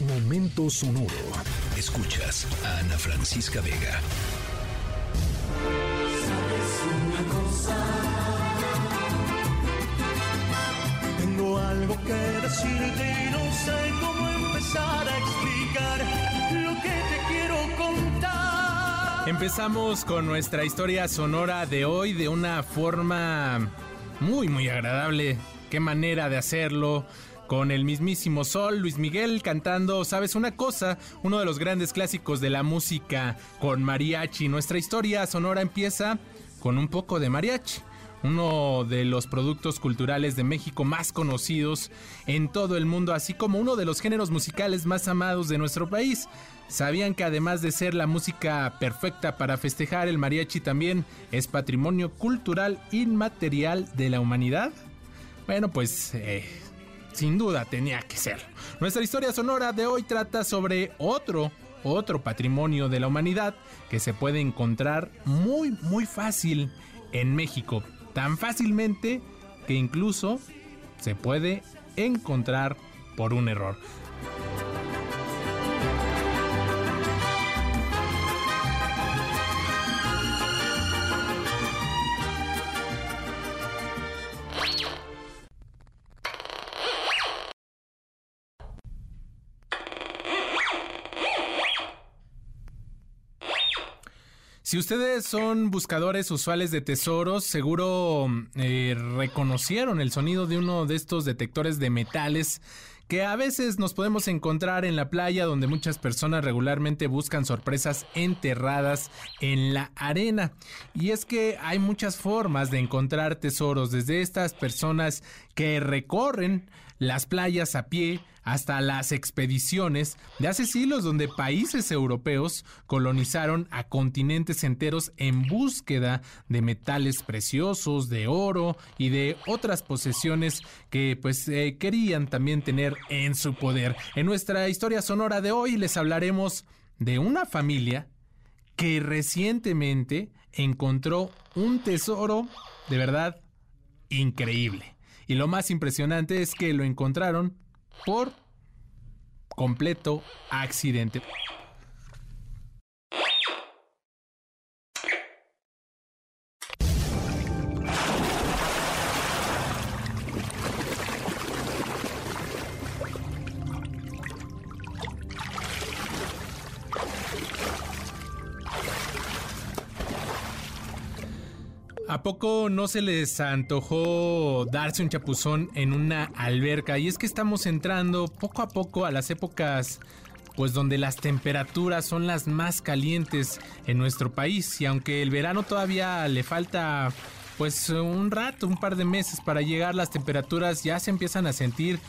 Momento sonoro. Escuchas a Ana Francisca Vega. una cosa? Tengo algo que decirte y no sé cómo empezar a explicar lo que te quiero contar. Empezamos con nuestra historia sonora de hoy de una forma muy muy agradable. Qué manera de hacerlo con el mismísimo Sol, Luis Miguel cantando, ¿sabes una cosa? Uno de los grandes clásicos de la música con mariachi. Nuestra historia sonora empieza con un poco de mariachi uno de los productos culturales de México más conocidos en todo el mundo, así como uno de los géneros musicales más amados de nuestro país. ¿Sabían que además de ser la música perfecta para festejar, el mariachi también es patrimonio cultural inmaterial de la humanidad? Bueno, pues eh, sin duda tenía que ser. Nuestra historia sonora de hoy trata sobre otro, otro patrimonio de la humanidad que se puede encontrar muy, muy fácil en México. Tan fácilmente que incluso se puede encontrar por un error. Si ustedes son buscadores usuales de tesoros, seguro eh, reconocieron el sonido de uno de estos detectores de metales que a veces nos podemos encontrar en la playa donde muchas personas regularmente buscan sorpresas enterradas en la arena. Y es que hay muchas formas de encontrar tesoros, desde estas personas que recorren las playas a pie hasta las expediciones de hace siglos donde países europeos colonizaron a continentes enteros en búsqueda de metales preciosos, de oro y de otras posesiones que pues eh, querían también tener en su poder. En nuestra historia sonora de hoy les hablaremos de una familia que recientemente encontró un tesoro de verdad increíble. Y lo más impresionante es que lo encontraron por completo accidente. ¿A poco no se les antojó darse un chapuzón en una alberca? Y es que estamos entrando poco a poco a las épocas pues donde las temperaturas son las más calientes en nuestro país y aunque el verano todavía le falta pues un rato, un par de meses para llegar, las temperaturas ya se empiezan a sentir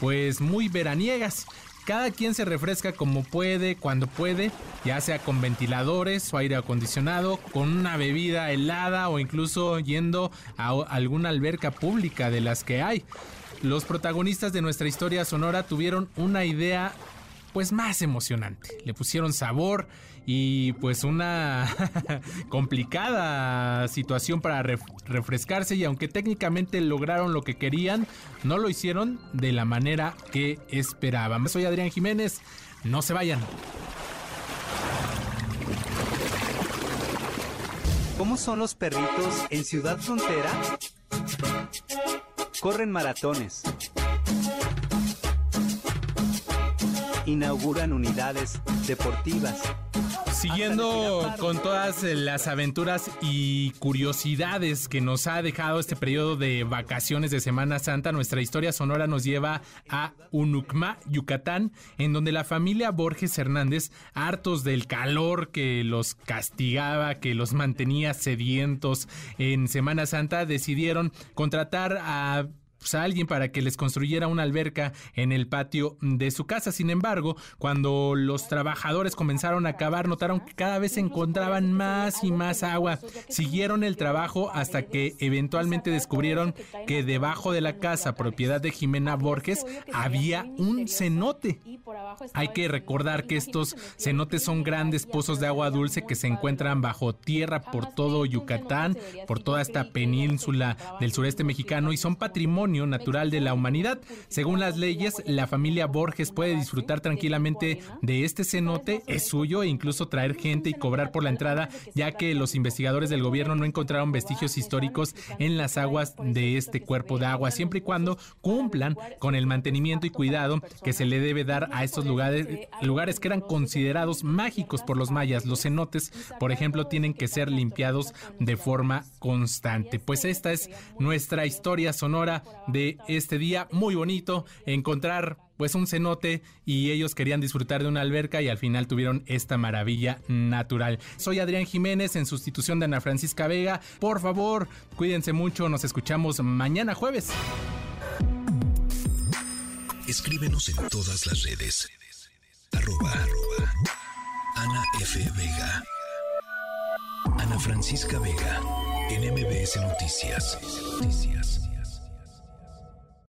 pues muy veraniegas. Cada quien se refresca como puede, cuando puede, ya sea con ventiladores o aire acondicionado, con una bebida helada o incluso yendo a alguna alberca pública de las que hay. Los protagonistas de nuestra historia sonora tuvieron una idea pues más emocionante. Le pusieron sabor y pues una complicada situación para refrescarse y aunque técnicamente lograron lo que querían, no lo hicieron de la manera que esperaban. Soy Adrián Jiménez, no se vayan. ¿Cómo son los perritos en Ciudad Frontera? Corren maratones inauguran unidades deportivas. Siguiendo con todas las aventuras y curiosidades que nos ha dejado este periodo de vacaciones de Semana Santa, nuestra historia sonora nos lleva a Unucma, Yucatán, en donde la familia Borges Hernández, hartos del calor que los castigaba, que los mantenía sedientos en Semana Santa, decidieron contratar a pues, a alguien para que les construyera una alberca en el patio de su casa. Sin embargo, cuando los trabajadores comenzaron a cavar, notaron que cada vez se encontraban más y más agua. Siguieron el trabajo hasta que eventualmente descubrieron que debajo de la casa, propiedad de Jimena Borges, había un cenote. Hay que recordar que estos cenotes son grandes pozos de agua dulce que se encuentran bajo tierra por todo Yucatán, por toda esta península del sureste mexicano y son patrimonio natural de la humanidad. Según las leyes, la familia Borges puede disfrutar tranquilamente de este cenote, es suyo e incluso traer gente y cobrar por la entrada, ya que los investigadores del gobierno no encontraron vestigios históricos en las aguas de este cuerpo de agua, siempre y cuando cumplan con el mantenimiento y cuidado que se le debe dar a estos lugares, lugares que eran considerados mágicos por los mayas. Los cenotes, por ejemplo, tienen que ser limpiados de forma constante. Pues esta es nuestra historia sonora de este día, muy bonito, encontrar pues un cenote y ellos querían disfrutar de una alberca y al final tuvieron esta maravilla natural. Soy Adrián Jiménez en sustitución de Ana Francisca Vega. Por favor, cuídense mucho, nos escuchamos mañana jueves. Escríbenos en todas las redes. Arroba, Ana F. Vega. Ana Francisca Vega. En MBS Noticias. Noticias.